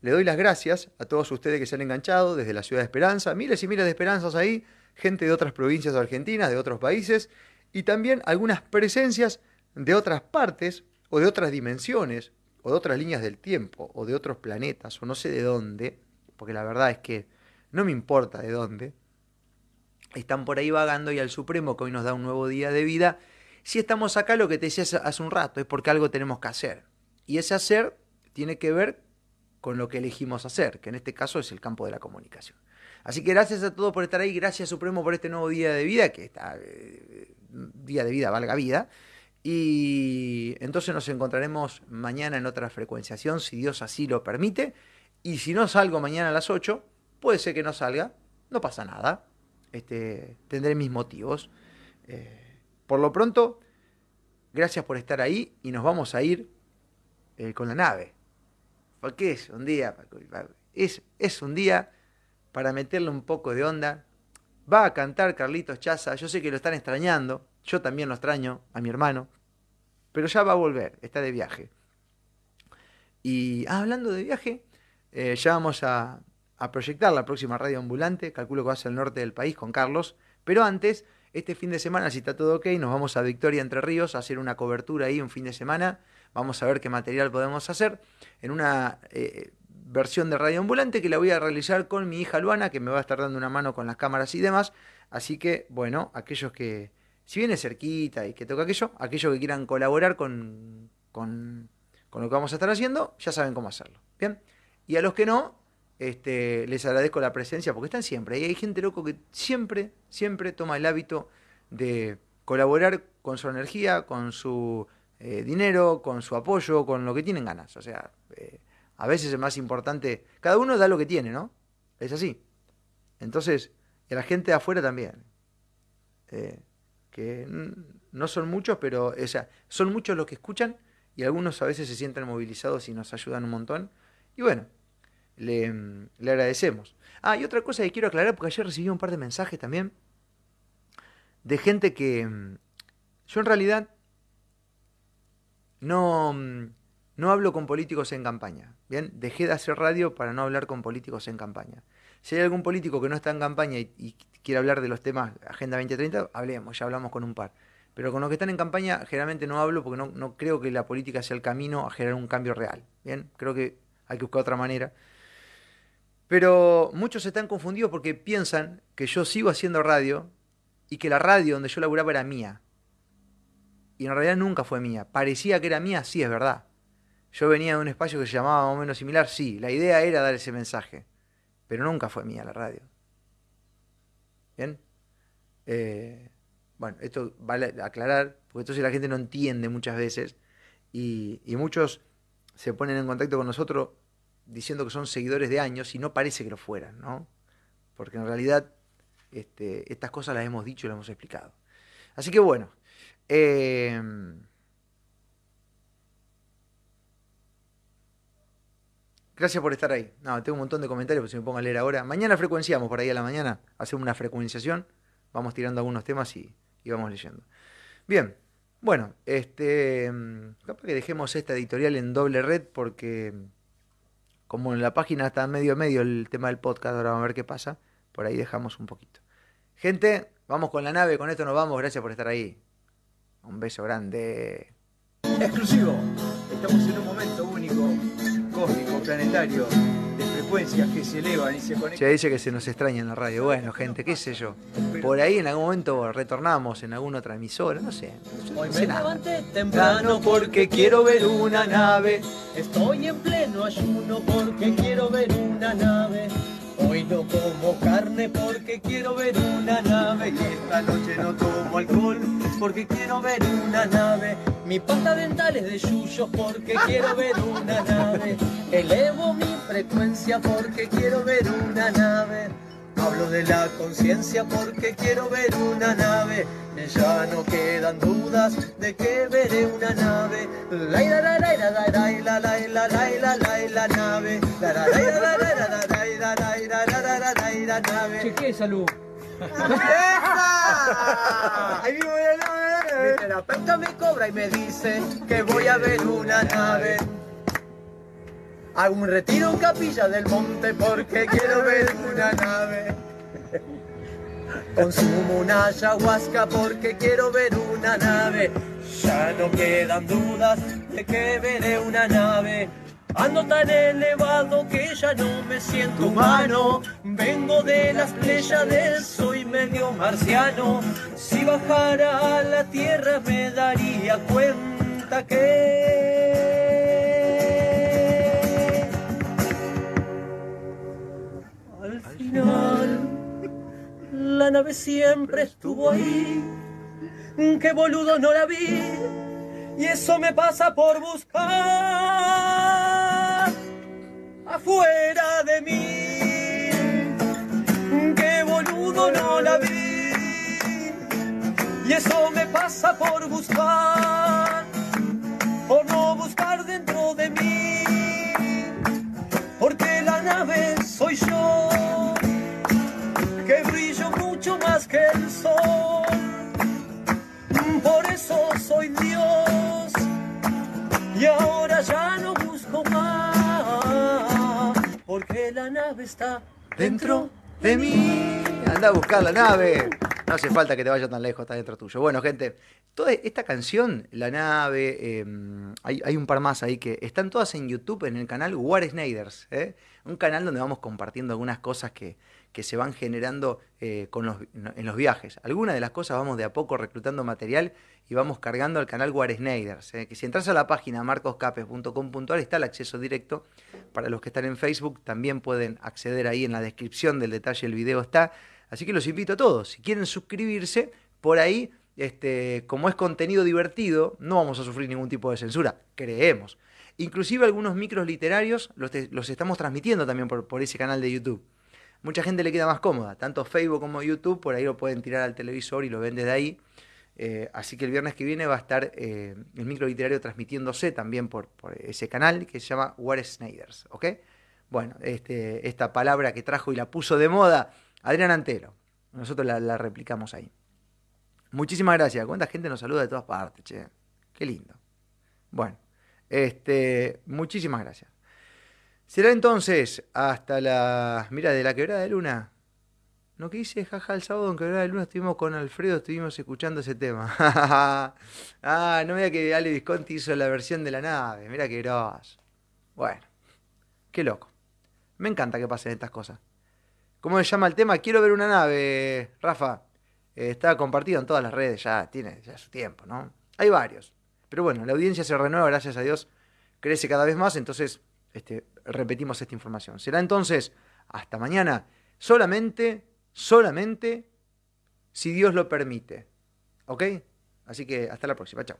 Le doy las gracias a todos ustedes que se han enganchado desde la ciudad de Esperanza, miles y miles de esperanzas ahí, gente de otras provincias argentinas, de otros países, y también algunas presencias de otras partes o de otras dimensiones, o de otras líneas del tiempo, o de otros planetas, o no sé de dónde, porque la verdad es que no me importa de dónde, están por ahí vagando y al Supremo que hoy nos da un nuevo día de vida si estamos acá, lo que te decía hace un rato, es porque algo tenemos que hacer. Y ese hacer tiene que ver con lo que elegimos hacer, que en este caso es el campo de la comunicación. Así que gracias a todos por estar ahí, gracias Supremo por este nuevo día de vida, que está eh, día de vida, valga vida. Y entonces nos encontraremos mañana en otra frecuenciación, si Dios así lo permite. Y si no salgo mañana a las 8, puede ser que no salga, no pasa nada. Este, tendré mis motivos. Eh, por lo pronto, gracias por estar ahí y nos vamos a ir eh, con la nave. Porque es un día, es, es un día para meterle un poco de onda. Va a cantar Carlitos Chaza, yo sé que lo están extrañando, yo también lo extraño a mi hermano, pero ya va a volver, está de viaje. Y ah, hablando de viaje, eh, ya vamos a, a proyectar la próxima radio ambulante, calculo que va a ser el norte del país con Carlos, pero antes este fin de semana, si está todo ok, nos vamos a Victoria Entre Ríos a hacer una cobertura ahí un fin de semana. Vamos a ver qué material podemos hacer en una eh, versión de radio ambulante que la voy a realizar con mi hija Luana, que me va a estar dando una mano con las cámaras y demás. Así que, bueno, aquellos que, si viene cerquita y que toca aquello, aquellos que quieran colaborar con, con, con lo que vamos a estar haciendo, ya saben cómo hacerlo. Bien. Y a los que no, este, les agradezco la presencia porque están siempre. Y hay gente loco que siempre, siempre toma el hábito de colaborar con su energía, con su eh, dinero, con su apoyo, con lo que tienen ganas. O sea, eh, a veces es más importante. Cada uno da lo que tiene, ¿no? Es así. Entonces, y la gente de afuera también. Eh, que no son muchos, pero o sea, son muchos los que escuchan y algunos a veces se sienten movilizados y nos ayudan un montón. Y bueno, le, le, agradecemos. Ah, y otra cosa que quiero aclarar, porque ayer recibí un par de mensajes también de gente que mm, yo en realidad no, mm, no hablo con políticos en campaña. Bien, dejé de hacer radio para no hablar con políticos en campaña. Si hay algún político que no está en campaña y, quiere hablar de los temas Agenda 2030, hablemos, ya hablamos con un par. Pero con los que están en campaña generalmente no hablo porque no, no creo que la política sea el camino a generar un cambio real. Bien, creo que hay que buscar otra manera. Pero muchos están confundidos porque piensan que yo sigo haciendo radio y que la radio donde yo laburaba era mía. Y en realidad nunca fue mía. Parecía que era mía, sí, es verdad. Yo venía de un espacio que se llamaba más o menos similar, sí. La idea era dar ese mensaje. Pero nunca fue mía la radio. ¿Bien? Eh, bueno, esto vale aclarar, porque entonces la gente no entiende muchas veces. Y, y muchos se ponen en contacto con nosotros diciendo que son seguidores de años y no parece que lo fueran, ¿no? Porque en realidad este, estas cosas las hemos dicho y las hemos explicado. Así que bueno. Eh, gracias por estar ahí. No, tengo un montón de comentarios, pero si me pongo a leer ahora. Mañana frecuenciamos por ahí a la mañana, hacemos una frecuenciación, vamos tirando algunos temas y, y vamos leyendo. Bien, bueno, este, mm, capaz que dejemos esta editorial en doble red porque como en la página está medio medio el tema del podcast, ahora vamos a ver qué pasa, por ahí dejamos un poquito. Gente, vamos con la nave, con esto nos vamos, gracias por estar ahí. Un beso grande. Exclusivo, estamos en un momento único, cósmico, planetario frecuencias que se elevan y se conectan. Se dice que se nos extraña en la radio. Bueno, gente, qué sé yo. Por ahí en algún momento retornamos en alguna otra emisora, no sé. Hoy me levanté temprano porque quiero ver una nave. Estoy en pleno ayuno porque quiero ver una nave. Hoy no como carne porque quiero ver una nave y esta noche no tomo alcohol porque quiero ver una nave. Mi pasta dental es de yuyos porque quiero ver una nave. Elevo mi frecuencia porque quiero ver una nave. Hablo de la conciencia porque quiero ver una nave. Ya no quedan dudas de que veré una nave. La la la la la la la la la la la la la nave. La la la la la la la la la la la la la la nave. Chequé salud. Ahí vivo la nave. Mi terapeuta me cobra y me dice que voy a ver una nave. Hago un retiro en Capilla del Monte porque quiero ver una nave. Consumo una ayahuasca porque quiero ver una nave. Ya no quedan dudas de que veré una nave. Ando tan elevado que ya no me siento humano. Vengo de las Pléyades, soy medio marciano. Si bajara a la tierra me daría cuenta que la nave siempre estuvo ahí. Qué boludo no la vi. Y eso me pasa por buscar afuera de mí. Qué boludo no la vi. Y eso me pasa por buscar, por no buscar dentro eso soy Dios y ahora ya no busco más, porque la nave está dentro de mí. Anda a buscar la nave. No hace falta que te vaya tan lejos, está dentro tuyo. Bueno, gente, toda esta canción, La nave, eh, hay, hay, un par más ahí que están todas en YouTube, en el canal War Snyders. ¿eh? Un canal donde vamos compartiendo algunas cosas que, que se van generando eh, con los, en los viajes. Algunas de las cosas vamos de a poco reclutando material y vamos cargando al canal War Snyders. ¿eh? Que si entras a la página marcoscapes.com.ar está el acceso directo. Para los que están en Facebook también pueden acceder ahí en la descripción del detalle, el video está. Así que los invito a todos. Si quieren suscribirse, por ahí, este, como es contenido divertido, no vamos a sufrir ningún tipo de censura, creemos. Inclusive algunos micros literarios los, los estamos transmitiendo también por, por ese canal de YouTube mucha gente le queda más cómoda. Tanto Facebook como YouTube, por ahí lo pueden tirar al televisor y lo ven desde ahí. Eh, así que el viernes que viene va a estar eh, el micro literario transmitiéndose también por, ese canal que se llama War Snyders. ¿Ok? Bueno, este, esta palabra que trajo y la puso de moda Adrián Antero. Nosotros la, la replicamos ahí. Muchísimas gracias. ¿Cuánta gente nos saluda de todas partes, che? Qué lindo. Bueno, este, muchísimas gracias. Será entonces hasta la. Mira, de la quebrada de luna. No que hice jaja el sábado en quebrada de luna estuvimos con Alfredo, estuvimos escuchando ese tema. ah, no vea que Ale Visconti hizo la versión de la nave. Mira qué grosso. Bueno, qué loco. Me encanta que pasen estas cosas. ¿Cómo se llama el tema? Quiero ver una nave, Rafa. Eh, está compartido en todas las redes, ya tiene ya su tiempo, ¿no? Hay varios. Pero bueno, la audiencia se renueva, gracias a Dios. Crece cada vez más, entonces este, repetimos esta información. Será entonces hasta mañana, solamente, solamente si Dios lo permite. ¿Ok? Así que hasta la próxima. Chao.